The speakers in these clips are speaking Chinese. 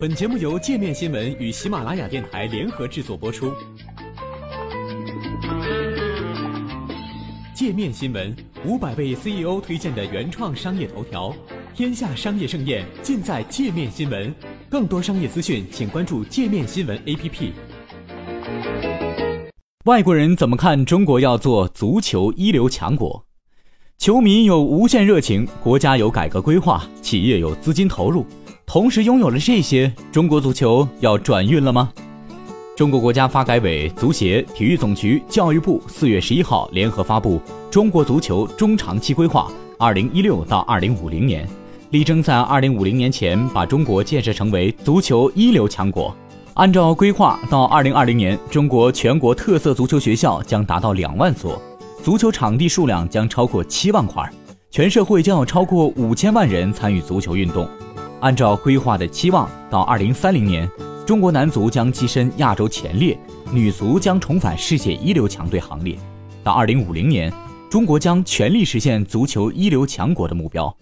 本节目由界面新闻与喜马拉雅电台联合制作播出。界面新闻五百位 CEO 推荐的原创商业头条，天下商业盛宴尽在界面新闻。更多商业资讯，请关注界面新闻 APP。外国人怎么看中国要做足球一流强国？球迷有无限热情，国家有改革规划，企业有资金投入。同时拥有了这些，中国足球要转运了吗？中国国家发改委、足协、体育总局、教育部四月十一号联合发布《中国足球中长期规划（二零一六到二零五零年）》，力争在二零五零年前把中国建设成为足球一流强国。按照规划，到二零二零年，中国全国特色足球学校将达到两万所，足球场地数量将超过七万块，全社会将有超过五千万人参与足球运动。按照规划的期望，到二零三零年，中国男足将跻身亚洲前列，女足将重返世界一流强队行列。到二零五零年，中国将全力实现足球一流强国的目标。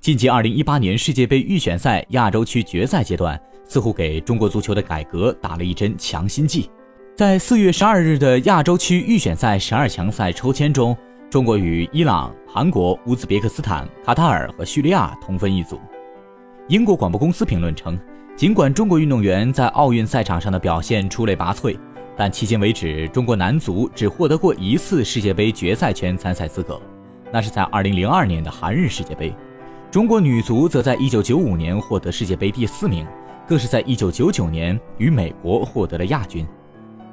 晋级二零一八年世界杯预选赛亚洲区决赛阶段，似乎给中国足球的改革打了一针强心剂。在四月十二日的亚洲区预选赛十二强赛抽签中，中国与伊朗、韩国、乌兹别克斯坦、卡塔尔和叙利亚同分一组。英国广播公司评论称，尽管中国运动员在奥运赛场上的表现出类拔萃，但迄今为止，中国男足只获得过一次世界杯决赛圈参赛资格，那是在2002年的韩日世界杯。中国女足则在1995年获得世界杯第四名，更是在1999年与美国获得了亚军。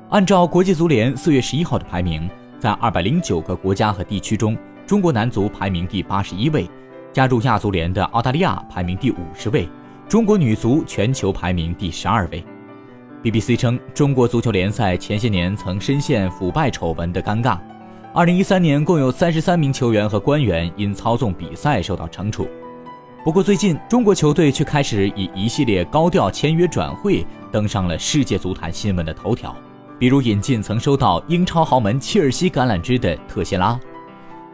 按照国际足联4月11号的排名，在209个国家和地区中，中国男足排名第八十一位。加入亚足联的澳大利亚排名第五十位，中国女足全球排名第十二位。BBC 称，中国足球联赛前些年曾深陷腐败丑闻的尴尬。二零一三年，共有三十三名球员和官员因操纵比赛受到惩处。不过，最近中国球队却开始以一系列高调签约转会登上了世界足坛新闻的头条，比如引进曾收到英超豪门切尔西橄榄枝的特谢拉。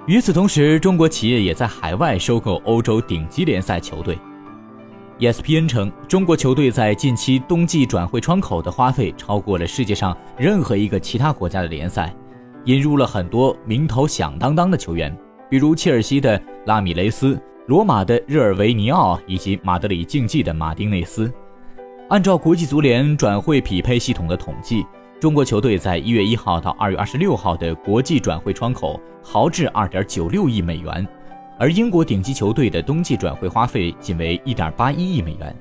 与此同时，中国企业也在海外收购欧洲顶级联赛球队。ESPN 称，中国球队在近期冬季转会窗口的花费超过了世界上任何一个其他国家的联赛，引入了很多名头响当当的球员，比如切尔西的拉米雷斯、罗马的热尔维尼奥以及马德里竞技的马丁内斯。按照国际足联转会匹配系统的统计。中国球队在一月一号到二月二十六号的国际转会窗口豪掷二点九六亿美元，而英国顶级球队的冬季转会花费仅为一点八一亿美元。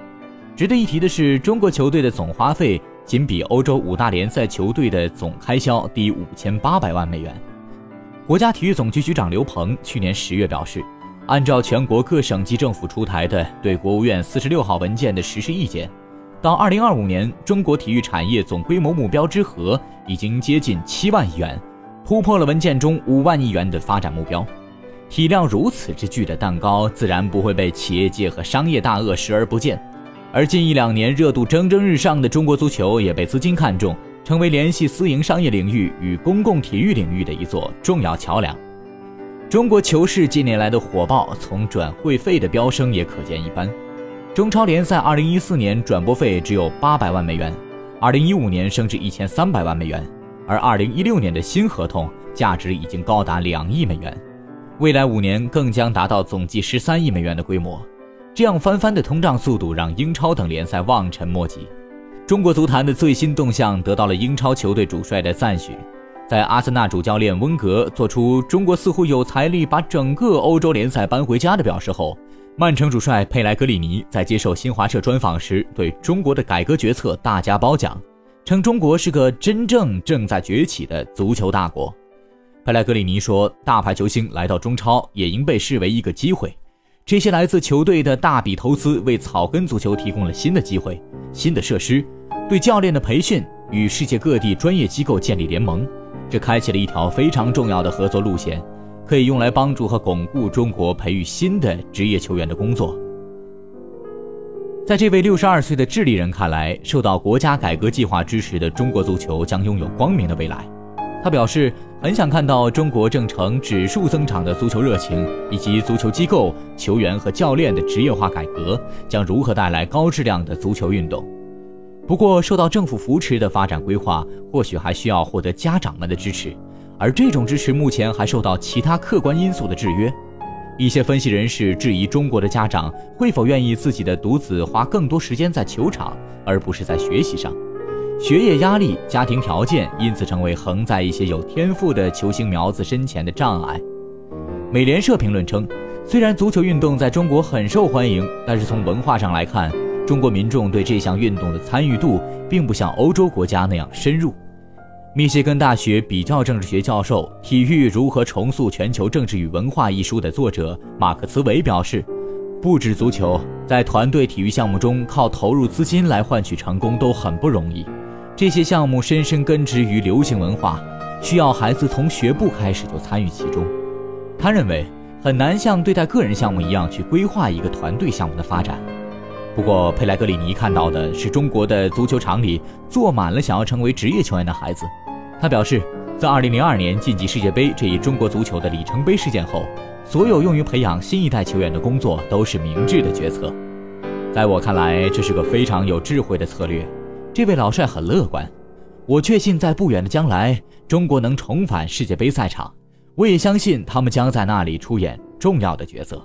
值得一提的是，中国球队的总花费仅比欧洲五大联赛球队的总开销低五千八百万美元。国家体育总局局长刘鹏去年十月表示，按照全国各省级政府出台的对国务院四十六号文件的实施意见。到二零二五年，中国体育产业总规模目标之和已经接近七万亿元，突破了文件中五万亿元的发展目标。体量如此之巨的蛋糕，自然不会被企业界和商业大鳄视而不见。而近一两年热度蒸蒸日上的中国足球，也被资金看中，成为联系私营商业领域与公共体育领域的一座重要桥梁。中国球市近年来的火爆，从转会费的飙升也可见一斑。中超联赛2014年转播费只有800万美元，2015年升至1300万美元，而2016年的新合同价值已经高达两亿美元，未来五年更将达到总计13亿美元的规模。这样翻番的通胀速度让英超等联赛望尘莫及。中国足坛的最新动向得到了英超球队主帅的赞许，在阿森纳主教练温格做出“中国似乎有财力把整个欧洲联赛搬回家”的表示后。曼城主帅佩莱格里尼在接受新华社专访时，对中国的改革决策大加褒奖，称中国是个真正正在崛起的足球大国。佩莱格里尼说：“大牌球星来到中超也应被视为一个机会，这些来自球队的大笔投资为草根足球提供了新的机会、新的设施，对教练的培训与世界各地专业机构建立联盟，这开启了一条非常重要的合作路线。”可以用来帮助和巩固中国培育新的职业球员的工作。在这位六十二岁的智利人看来，受到国家改革计划支持的中国足球将拥有光明的未来。他表示很想看到中国正呈指数增长的足球热情，以及足球机构、球员和教练的职业化改革将如何带来高质量的足球运动。不过，受到政府扶持的发展规划，或许还需要获得家长们的支持，而这种支持目前还受到其他客观因素的制约。一些分析人士质疑中国的家长会否愿意自己的独子花更多时间在球场，而不是在学习上。学业压力、家庭条件因此成为横在一些有天赋的球星苗子身前的障碍。美联社评论称，虽然足球运动在中国很受欢迎，但是从文化上来看，中国民众对这项运动的参与度并不像欧洲国家那样深入。密歇根大学比较政治学教授、《体育如何重塑全球政治与文化》一书的作者马克·茨韦表示，不止足球，在团队体育项目中靠投入资金来换取成功都很不容易。这些项目深深根植于流行文化，需要孩子从学步开始就参与其中。他认为很难像对待个人项目一样去规划一个团队项目的发展。不过，佩莱格里尼看到的是中国的足球场里坐满了想要成为职业球员的孩子。他表示，在2002年晋级世界杯这一中国足球的里程碑事件后，所有用于培养新一代球员的工作都是明智的决策。在我看来，这是个非常有智慧的策略。这位老帅很乐观，我确信在不远的将来，中国能重返世界杯赛场。我也相信他们将在那里出演重要的角色。